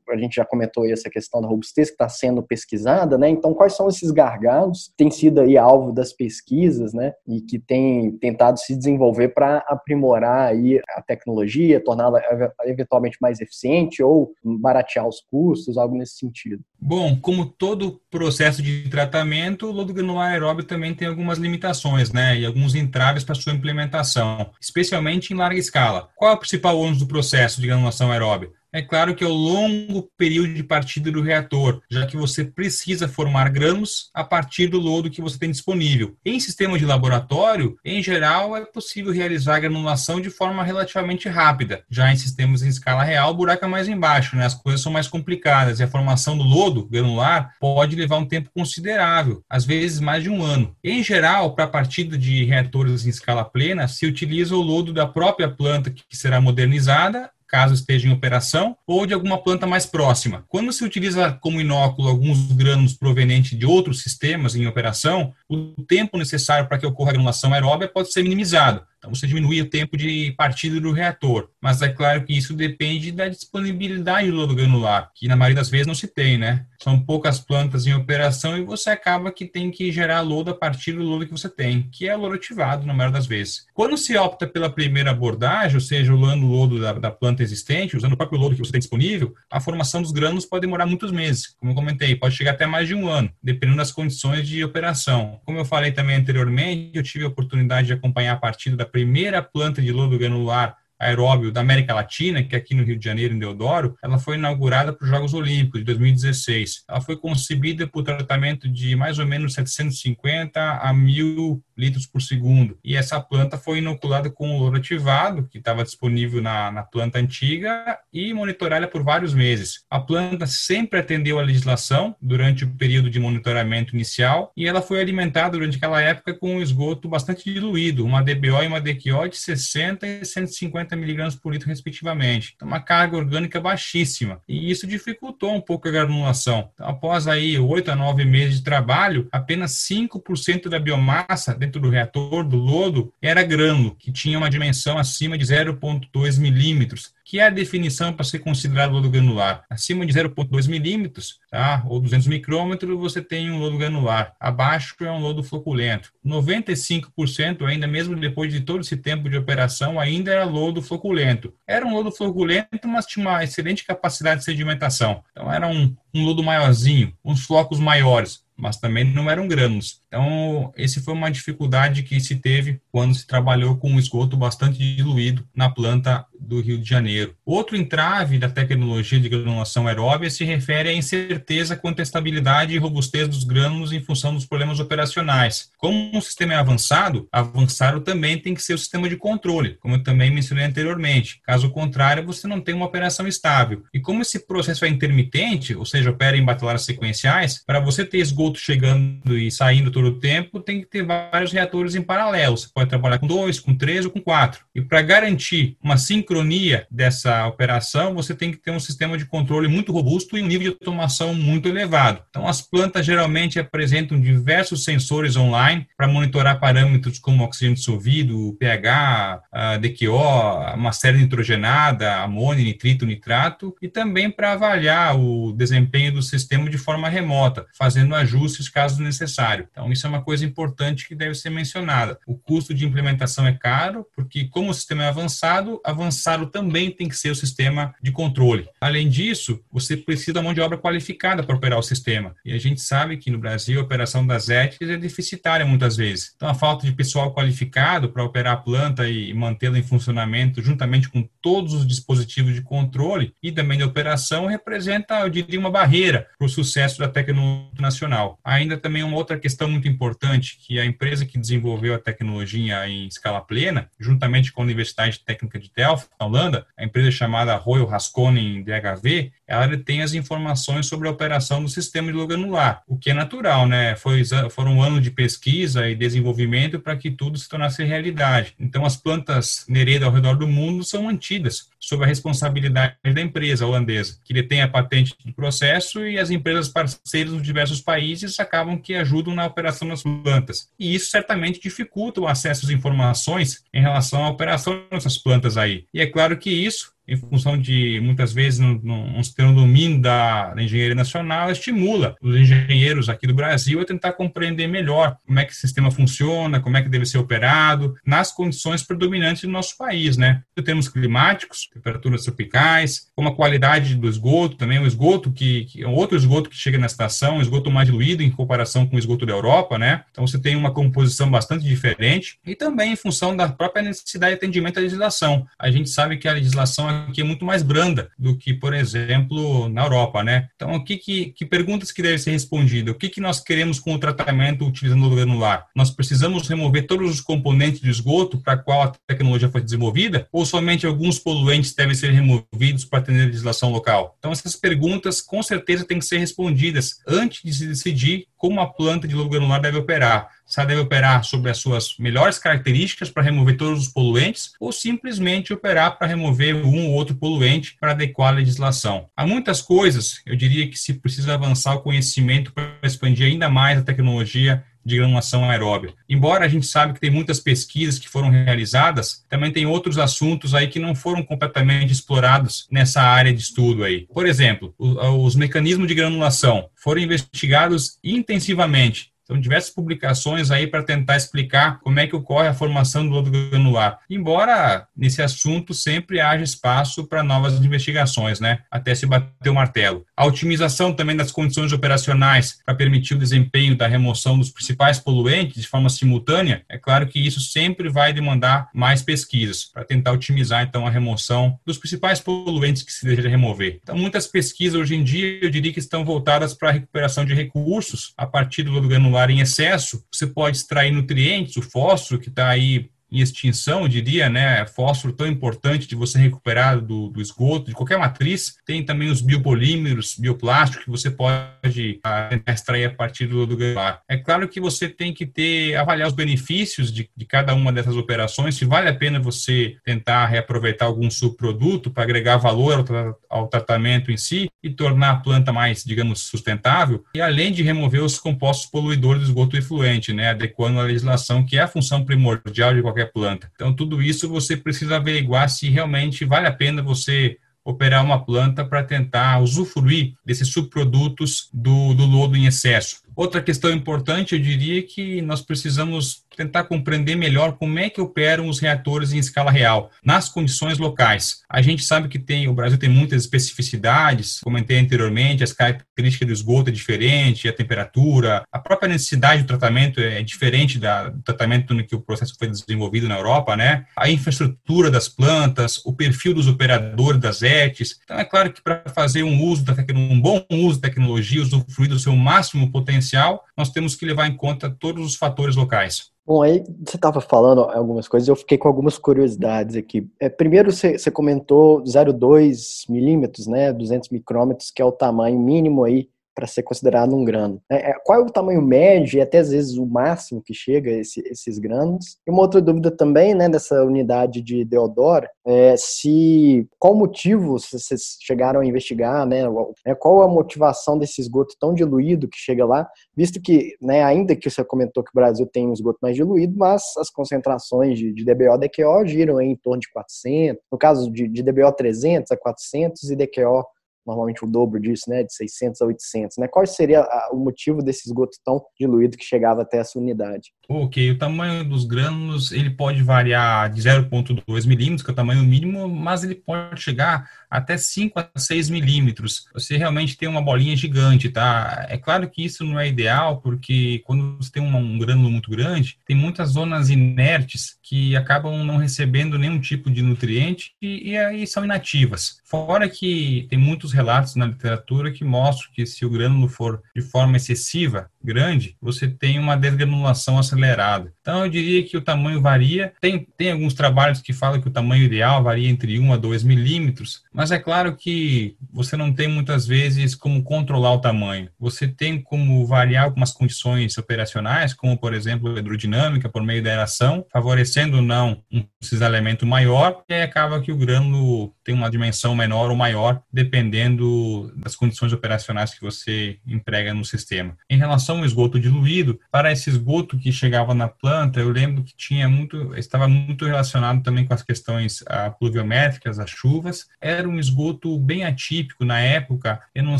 a gente já comentou aí essa questão da robustez que está sendo pesquisada, né? Então, quais são esses gargalos que têm sido aí alvo das pesquisas, né? E que têm tentado se desenvolver para aprimorar aí a tecnologia, torná-la eventualmente mais eficiente ou baratear os custos, algo nesse sentido. Bom, como todo processo de tratamento, o lodo aeróbio também tem algumas limitações, né? E alguns entraves para sua implementação, especialmente em larga escala. Qual é o principal ônus do processo de granulação aeróbia? É claro que é o longo período de partida do reator, já que você precisa formar grãos a partir do lodo que você tem disponível. Em sistema de laboratório, em geral, é possível realizar a granulação de forma relativamente rápida. Já em sistemas em escala real, o buraco é mais embaixo, né? as coisas são mais complicadas e a formação do lodo granular pode levar um tempo considerável, às vezes mais de um ano. Em geral, para a partida de reatores em escala plena, se utiliza o lodo da própria planta que será modernizada caso esteja em operação, ou de alguma planta mais próxima. Quando se utiliza como inóculo alguns grãos provenientes de outros sistemas em operação, o tempo necessário para que ocorra a granulação aeróbia pode ser minimizado. Então, você diminui o tempo de partida do reator. Mas é claro que isso depende da disponibilidade do lodo granular, que na maioria das vezes não se tem, né? São poucas plantas em operação e você acaba que tem que gerar lodo a partir do lodo que você tem, que é lodo ativado na maioria das vezes. Quando se opta pela primeira abordagem, ou seja, usando o lodo da, da planta existente, usando o próprio lodo que você tem disponível, a formação dos grânulos pode demorar muitos meses. Como eu comentei, pode chegar até mais de um ano, dependendo das condições de operação. Como eu falei também anteriormente, eu tive a oportunidade de acompanhar a partida da primeira planta de lodo granular aeróbio da América Latina, que é aqui no Rio de Janeiro, em Deodoro, ela foi inaugurada para os Jogos Olímpicos de 2016. Ela foi concebida o tratamento de mais ou menos 750 a 1000 litros por segundo. E essa planta foi inoculada com o louro ativado, que estava disponível na, na planta antiga, e monitorada por vários meses. A planta sempre atendeu à legislação durante o período de monitoramento inicial e ela foi alimentada durante aquela época com um esgoto bastante diluído, uma DBO e uma DQO de 60 e 150 miligramas por litro, respectivamente. Então, uma carga orgânica baixíssima. E isso dificultou um pouco a granulação. Então, após aí 8 a 9 meses de trabalho, apenas 5% da biomassa dentro do reator, do lodo, era grânulo, que tinha uma dimensão acima de 0,2 milímetros que é a definição para ser considerado lodo granular. Acima de 0,2 milímetros, tá? ou 200 micrômetros, você tem um lodo granular. Abaixo é um lodo floculento. 95% ainda, mesmo depois de todo esse tempo de operação, ainda era lodo floculento. Era um lodo floculento, mas tinha uma excelente capacidade de sedimentação. Então era um, um lodo maiorzinho, uns flocos maiores mas também não eram grãos. Então, esse foi uma dificuldade que se teve quando se trabalhou com um esgoto bastante diluído na planta do Rio de Janeiro. Outro entrave da tecnologia de granulação aeróbia se refere à incerteza quanto à estabilidade e robustez dos grânulos em função dos problemas operacionais. Como um sistema é avançado, avançado também tem que ser o sistema de controle, como eu também mencionei anteriormente. Caso contrário, você não tem uma operação estável. E como esse processo é intermitente, ou seja, opera em batelárias sequenciais, para você ter esgoto chegando e saindo todo o tempo, tem que ter vários reatores em paralelo. Você pode trabalhar com dois, com três ou com quatro. E para garantir uma sincronia dessa operação, você tem que ter um sistema de controle muito robusto e um nível de automação muito elevado. Então, as plantas geralmente apresentam diversos sensores online para monitorar parâmetros como oxigênio dissolvido, pH, DQO, uma série nitrogenada, amônia, nitrito, nitrato, e também para avaliar o desempenho do sistema de forma remota, fazendo ajustes caso necessário. Então, isso é uma coisa importante que deve ser mencionada. O custo de implementação é caro, porque como o sistema é avançado, avançado também tem que ser o sistema de controle. Além disso, você precisa de mão de obra qualificada para operar o sistema. E a gente sabe que no Brasil a operação das ETs é deficitária muitas vezes. Então, a falta de pessoal qualificado para operar a planta e mantê-la em funcionamento, juntamente com todos os dispositivos de controle e também de operação, representa, eu diria, uma barreira para o sucesso da tecnologia nacional. Ainda também uma outra questão muito importante, que a empresa que desenvolveu a tecnologia em escala plena, juntamente com a Universidade Técnica de Delft, na Holanda, a empresa chamada Royal Haskoning DHV, ela detém as informações sobre a operação do sistema de anular, o que é natural, né? Foi, foram anos de pesquisa e desenvolvimento para que tudo se tornasse realidade. Então, as plantas Nereida ao redor do mundo são mantidas sob a responsabilidade da empresa holandesa, que detém a patente do processo e as empresas parceiras dos diversos países acabam que ajudam na operação das plantas. E isso certamente dificulta o acesso às informações em relação à operação dessas plantas aí. E é claro que isso em função de, muitas vezes, não, não ter um domínio da, da, engenharia nacional, estimula os engenheiros aqui do Brasil a tentar compreender melhor como é que o sistema funciona, como é que deve ser operado, nas condições predominantes do nosso país, né? Temos climáticos, temperaturas tropicais, como a qualidade do esgoto, também o esgoto que, que é outro esgoto que chega na estação, um esgoto mais diluído em comparação com o esgoto da Europa, né? Então você tem uma composição bastante diferente e também em função da própria necessidade de atendimento à legislação. A gente sabe que a legislação aqui é muito mais branda do que, por exemplo, na Europa, né? Então, o que, que, que perguntas que devem ser respondidas? O que, que nós queremos com o tratamento utilizando o granular? Nós precisamos remover todos os componentes de esgoto para qual a tecnologia foi desenvolvida? Ou somente alguns poluentes devem ser removidos para atender a legislação local? Então, essas perguntas, com certeza, têm que ser respondidas antes de se decidir como a planta de lodo granular deve operar se ela deve operar sobre as suas melhores características para remover todos os poluentes ou simplesmente operar para remover um ou outro poluente para adequar a legislação. Há muitas coisas, eu diria que se precisa avançar o conhecimento para expandir ainda mais a tecnologia de granulação aeróbica. Embora a gente sabe que tem muitas pesquisas que foram realizadas, também tem outros assuntos aí que não foram completamente explorados nessa área de estudo aí. Por exemplo, os mecanismos de granulação foram investigados intensivamente São diversas publicações aí para tentar explicar como é que ocorre a formação do lodo granular. Embora nesse assunto sempre haja espaço para novas investigações, né? Até se bater o martelo. A otimização também das condições operacionais para permitir o desempenho da remoção dos principais poluentes de forma simultânea, é claro que isso sempre vai demandar mais pesquisas para tentar otimizar então a remoção dos principais poluentes que se deseja remover. Então, muitas pesquisas hoje em dia, eu diria que estão voltadas para a recuperação de recursos a partir do lodo granular em excesso. Você pode extrair nutrientes, o fósforo que está aí em extinção, eu diria, né? Fósforo tão importante de você recuperar do, do, esgoto, de qualquer matriz. Tem também os biopolímeros, bioplástico, que você pode ah, extrair a partir do, do granular. É claro que você tem que ter, avaliar os benefícios de, de cada uma dessas operações, se vale a pena você tentar reaproveitar algum subproduto para agregar valor ao, ao tratamento em si e tornar a planta mais, digamos, sustentável, e além de remover os compostos poluidores do esgoto efluente, né? Adequando a legislação, que é a função primordial de qualquer qualquer planta. Então, tudo isso você precisa averiguar se realmente vale a pena você operar uma planta para tentar usufruir desses subprodutos do, do lodo em excesso. Outra questão importante, eu diria que nós precisamos tentar compreender melhor como é que operam os reatores em escala real, nas condições locais. A gente sabe que tem, o Brasil tem muitas especificidades, comentei anteriormente, as características do esgoto é diferente, a temperatura, a própria necessidade do tratamento é diferente da, do tratamento no que o processo foi desenvolvido na Europa, né? A infraestrutura das plantas, o perfil dos operadores das ETs. Então, é claro que para fazer um uso da um bom uso da tecnologia, usufruir do seu máximo potencial, nós temos que levar em conta todos os fatores locais. Bom, aí você estava falando algumas coisas, eu fiquei com algumas curiosidades aqui. É, primeiro, você, você comentou 0,2 milímetros, né, 200 micrômetros, que é o tamanho mínimo aí para ser considerado um grano. É, é, qual é o tamanho médio e até às vezes o máximo que chega esse, esses granos? E uma outra dúvida também, né, dessa unidade de Deodoro, é se qual motivo vocês chegaram a investigar, né, é, qual a motivação desse esgoto tão diluído que chega lá, visto que, né, ainda que você comentou que o Brasil tem um esgoto mais diluído, mas as concentrações de, de DBO DQO giram em torno de 400, no caso de, de DBO 300 a 400 e DQO normalmente o dobro disso, né, de 600 a 800, né? Qual seria a, o motivo desse esgoto tão diluído que chegava até essa unidade? Ok, o tamanho dos grânulos, ele pode variar de 0,2 milímetros, que é o tamanho mínimo, mas ele pode chegar até 5 a 6 milímetros. Você realmente tem uma bolinha gigante, tá? É claro que isso não é ideal, porque quando você tem um, um grânulo muito grande, tem muitas zonas inertes que acabam não recebendo nenhum tipo de nutriente e, e aí são inativas. Fora que tem muitos relatos na literatura que mostram que se o grânulo for de forma excessiva, grande, você tem uma desgranulação acelerada. Então, eu diria que o tamanho varia. Tem, tem alguns trabalhos que falam que o tamanho ideal varia entre 1 a 2 milímetros, mas é claro que você não tem muitas vezes como controlar o tamanho. Você tem como variar algumas condições operacionais, como, por exemplo, a hidrodinâmica, por meio da aeração, favorecendo ou não um cisalhamento maior, e aí acaba que o grânulo tem uma dimensão menor ou maior, dependendo das condições operacionais que você emprega no sistema. Em relação ao esgoto diluído, para esse esgoto que chegava na planta, eu lembro que tinha muito, estava muito relacionado também com as questões ah, pluviométricas, as chuvas. Era um esgoto bem atípico na época. Eu não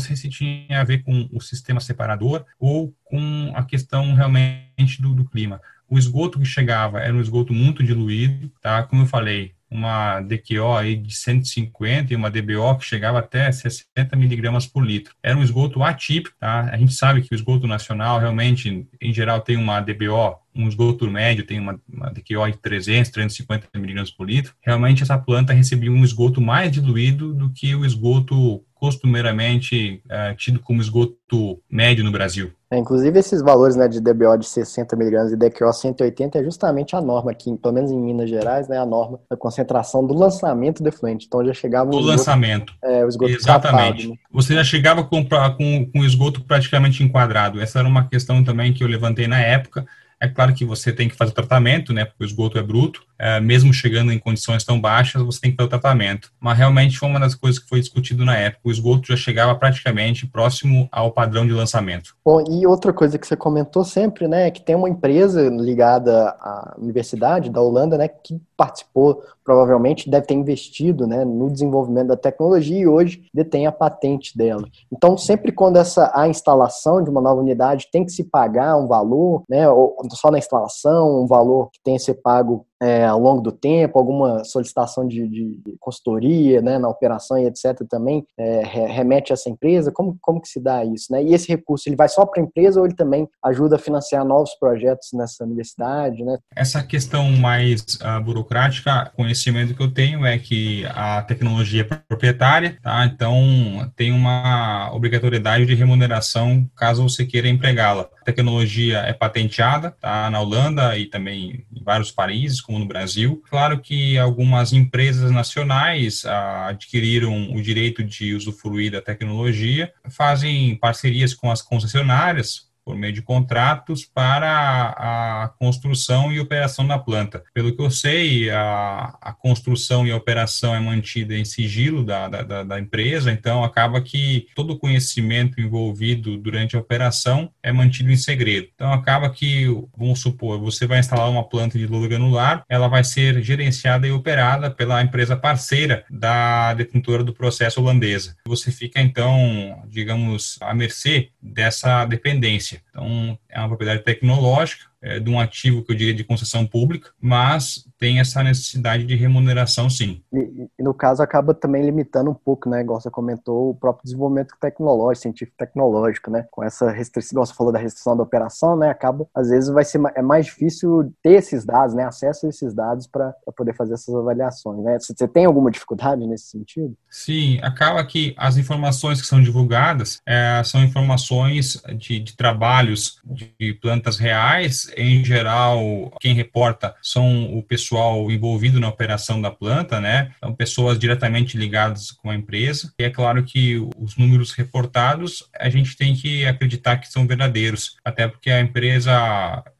sei se tinha a ver com o sistema separador ou com a questão realmente do, do clima. O esgoto que chegava era um esgoto muito diluído, tá? Como eu falei, uma DQO aí de 150 e uma DBO que chegava até 60 miligramas por litro. Era um esgoto atípico, tá? A gente sabe que o esgoto nacional realmente, em geral, tem uma DBO, um esgoto médio tem uma, uma DQO de 300, 350 miligramas por litro. Realmente essa planta recebia um esgoto mais diluído do que o esgoto costumeiramente é, tido como esgoto médio no Brasil. É, inclusive esses valores né, de DBO de 60 miligramas e DQO 180 é justamente a norma aqui, pelo menos em Minas Gerais, né, a norma da concentração do lançamento do efluente. Então já chegava... Do lançamento. É, o esgoto Exatamente. Tratado, né? Você já chegava com, com, com o esgoto praticamente enquadrado. Essa era uma questão também que eu levantei na época, é claro que você tem que fazer o tratamento, né, porque o esgoto é bruto, é, mesmo chegando em condições tão baixas, você tem que ter o tratamento. Mas realmente foi uma das coisas que foi discutido na época. O esgoto já chegava praticamente próximo ao padrão de lançamento. Bom, e outra coisa que você comentou sempre, né, que tem uma empresa ligada à universidade da Holanda, né, que participou, provavelmente deve ter investido né, no desenvolvimento da tecnologia e hoje detém a patente dela. Então, sempre quando essa, a instalação de uma nova unidade tem que se pagar um valor, né, ou só na instalação, um valor que tem que ser pago é, ao longo do tempo, alguma solicitação de, de, consultoria né, na operação e etc. também é, remete a essa empresa? Como, como que se dá isso? Né? E esse recurso ele vai só para a empresa ou ele também ajuda a financiar novos projetos nessa universidade? Né? Essa questão mais uh, burocrática, conhecimento que eu tenho é que a tecnologia é proprietária, tá? então tem uma obrigatoriedade de remuneração caso você queira empregá-la. A tecnologia é patenteada tá? na Holanda e também em vários países, como no Brasil. Claro que algumas empresas nacionais ah, adquiriram o direito de usufruir da tecnologia, fazem parcerias com as concessionárias por meio de contratos para a construção e operação da planta. Pelo que eu sei, a, a construção e a operação é mantida em sigilo da, da, da, empresa, então acaba que todo o conhecimento envolvido durante a operação é mantido em segredo. Então acaba que, vamos supor, você vai instalar uma planta de lula granular, ela vai ser gerenciada e operada pela empresa parceira da detentora do processo holandesa. Você fica então, digamos, à mercê dessa dependência. Então, é uma propriedade tecnológica é, de um ativo que eu diria de concessão pública, mas tem essa necessidade de remuneração, sim. E, e, no caso acaba também limitando um pouco, né, igual você comentou, o próprio desenvolvimento tecnológico, científico tecnológico, né, com essa restrição, igual você falou da restrição da operação, né, acaba, às vezes vai ser é mais difícil ter esses dados, né, acesso a esses dados para poder fazer essas avaliações, né. Você tem alguma dificuldade nesse sentido? Sim, acaba que as informações que são divulgadas é, são informações de, de trabalhos de plantas reais em geral, quem reporta são o pessoal envolvido na operação da planta, né? São pessoas diretamente ligadas com a empresa. E é claro que os números reportados a gente tem que acreditar que são verdadeiros, até porque a empresa,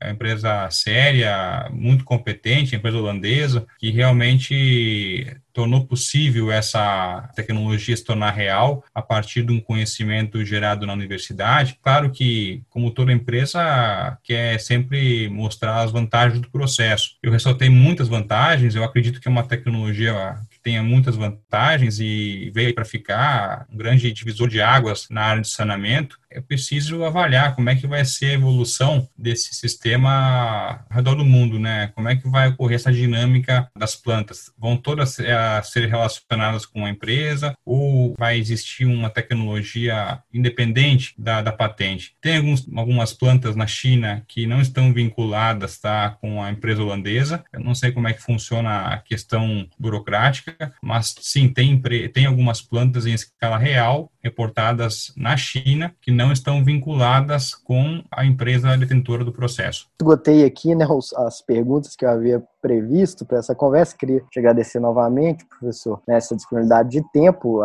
a empresa séria, muito competente, empresa holandesa, que realmente tornou possível essa tecnologia se tornar real a partir de um conhecimento gerado na universidade. Claro que, como toda empresa, quer sempre mostrar as vantagens do processo. Eu ressaltei muitas vantagens, eu acredito que é uma tecnologia que tenha muitas vantagens e veio para ficar um grande divisor de águas na área de saneamento é preciso avaliar como é que vai ser a evolução desse sistema ao redor do mundo, né? Como é que vai ocorrer essa dinâmica das plantas? Vão todas é, ser relacionadas com a empresa ou vai existir uma tecnologia independente da, da patente? Tem alguns, algumas plantas na China que não estão vinculadas tá, com a empresa holandesa. Eu não sei como é que funciona a questão burocrática, mas sim, tem, tem algumas plantas em escala real reportadas na China que não estão vinculadas com a empresa detentora do processo. Esgotei aqui né, as perguntas que eu havia previsto para essa conversa. Queria te agradecer novamente, professor, nessa disponibilidade de tempo.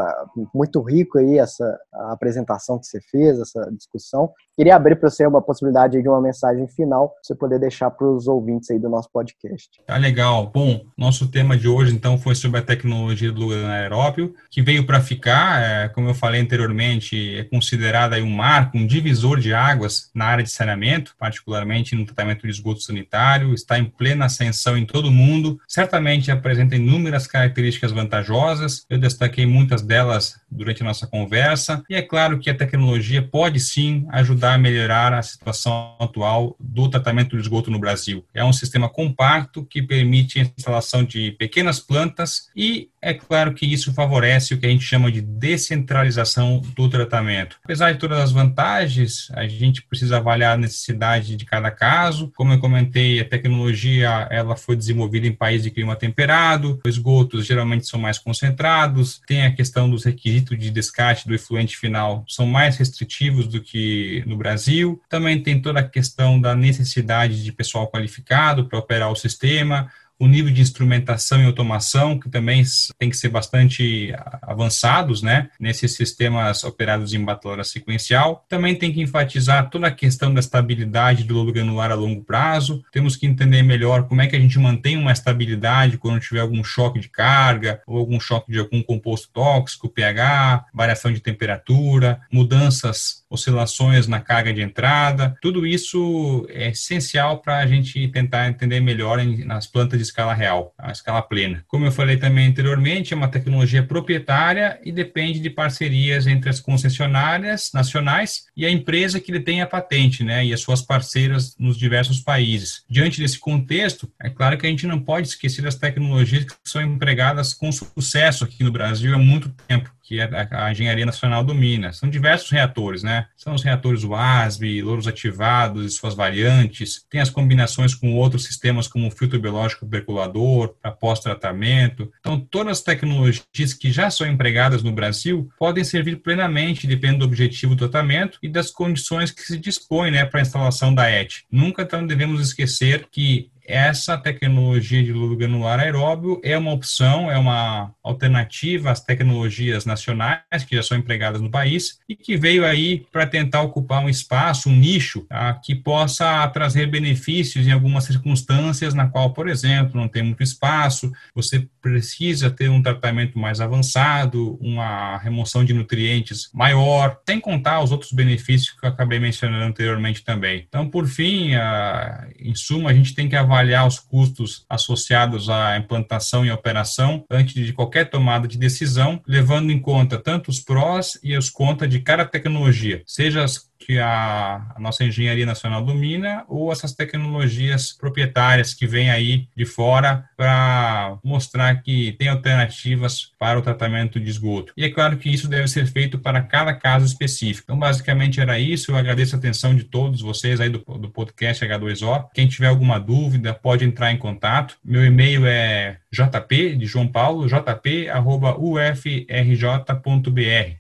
Muito rico aí essa apresentação que você fez, essa discussão. Queria abrir para você uma possibilidade de uma mensagem final, para você poder deixar para os ouvintes aí do nosso podcast. Tá legal. Bom, nosso tema de hoje, então, foi sobre a tecnologia do aeróbio, que veio para ficar, é, como eu falei anteriormente, é considerada um marco, um divisor de águas na área de saneamento, particularmente no tratamento de esgoto sanitário, está em plena ascensão em todo o mundo, certamente apresenta inúmeras características vantajosas, eu destaquei muitas delas durante a nossa conversa, e é claro que a tecnologia pode sim ajudar a melhorar a situação atual do tratamento do esgoto no Brasil. É um sistema compacto que permite a instalação de pequenas plantas e é claro que isso favorece o que a gente chama de descentralização do tratamento. Apesar de todas as vantagens, a gente precisa avaliar a necessidade de cada caso. Como eu comentei, a tecnologia ela foi desenvolvida em países de clima temperado, os esgotos geralmente são mais concentrados, tem a questão dos requisitos de descarte do efluente final, são mais restritivos do que no Brasil. Também tem toda a questão da necessidade de pessoal qualificado para operar o sistema, o nível de instrumentação e automação, que também tem que ser bastante avançados, né, nesses sistemas operados em batelora sequencial. Também tem que enfatizar toda a questão da estabilidade do lobo granular a longo prazo. Temos que entender melhor como é que a gente mantém uma estabilidade quando tiver algum choque de carga ou algum choque de algum composto tóxico, pH, variação de temperatura, mudanças, oscilações na carga de entrada. Tudo isso é essencial para a gente tentar entender melhor nas plantas de escala real, a escala plena. Como eu falei também anteriormente, é uma tecnologia proprietária e depende de parcerias entre as concessionárias nacionais e a empresa que detém a patente, né, e as suas parceiras nos diversos países. Diante desse contexto, é claro que a gente não pode esquecer das tecnologias que são empregadas com sucesso aqui no Brasil há muito tempo que a, a Engenharia Nacional domina. São diversos reatores, né? São os reatores WASB, louros ativados e suas variantes, tem as combinações com outros sistemas como o filtro biológico percolador, para pós-tratamento. Então, todas as tecnologias que já são empregadas no Brasil podem servir plenamente, dependendo do objetivo do tratamento e das condições que se dispõe né, para a instalação da ET. Nunca então, devemos esquecer que essa tecnologia de lulo granular aeróbio é uma opção, é uma alternativa às tecnologias nacionais que já são empregadas no país e que veio aí para tentar ocupar um espaço, um nicho tá, que possa trazer benefícios em algumas circunstâncias na qual, por exemplo, não tem muito espaço, você precisa ter um tratamento mais avançado, uma remoção de nutrientes maior, sem contar os outros benefícios que eu acabei mencionando anteriormente também. Então, por fim, a, em suma, a gente tem que avaliar avaliar os custos associados à implantação e operação antes de qualquer tomada de decisão, levando em conta tanto os prós e os contras de cada tecnologia, seja as que a, a, nossa engenharia nacional domina ou essas tecnologias proprietárias que vêm aí de fora para mostrar que tem alternativas para o tratamento de esgoto. E é claro que isso deve ser feito para cada caso específico. Então, basicamente era isso. Eu agradeço a atenção de todos vocês aí do, do podcast H2O. Quem tiver alguma dúvida, pode entrar em contato. Meu e-mail é jp, de João Paulo, jp.ufrj.br,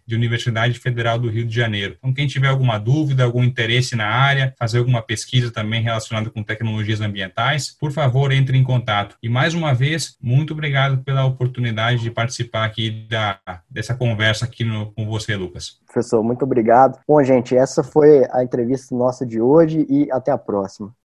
de Universidade Federal do Rio de Janeiro. Então, quem tiver alguma dúvida, algum interesse na área, fazer alguma pesquisa também relacionada com tecnologias ambientais, por favor, entre em contato. E mais uma vez, muito obrigado pela oportunidade de participar aqui da, dessa conversa aqui no, com você, Lucas. Professor, muito obrigado. Bom, gente, essa foi a entrevista nossa de hoje e até a próxima.